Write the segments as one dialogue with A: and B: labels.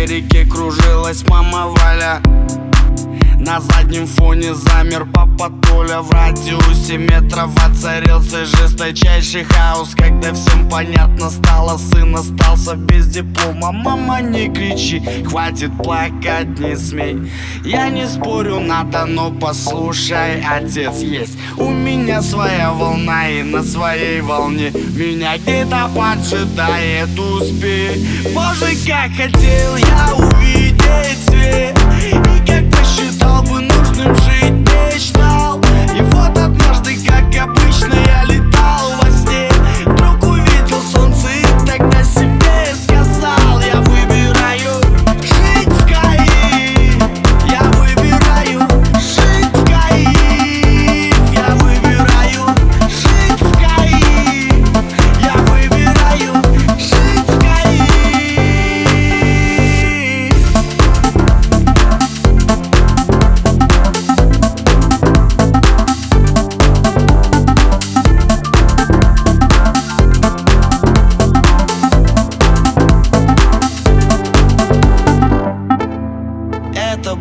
A: истерике кружилась мама Валя на заднем фоне замер папа Толя В радиусе метров воцарился жесточайший хаос. Когда всем понятно стало, сын остался без диплома. Мама, не кричи, хватит плакать, не смей Я не спорю, надо, но послушай, отец есть У меня своя волна и на своей волне Меня где-то поджидает успех Боже, как хотел я увидеть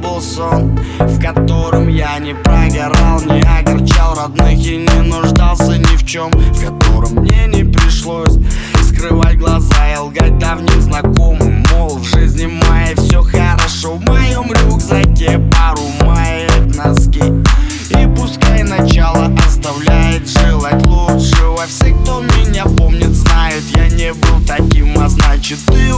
A: был сон, в котором я не прогорал, не огорчал родных и не нуждался ни в чем, в котором мне не пришлось скрывать глаза и лгать давним знакомым, мол, в жизни моей все хорошо, в моем рюкзаке пару маек носки. И пускай начало оставляет желать лучшего Все, кто меня помнит, знают, я не был таким А значит и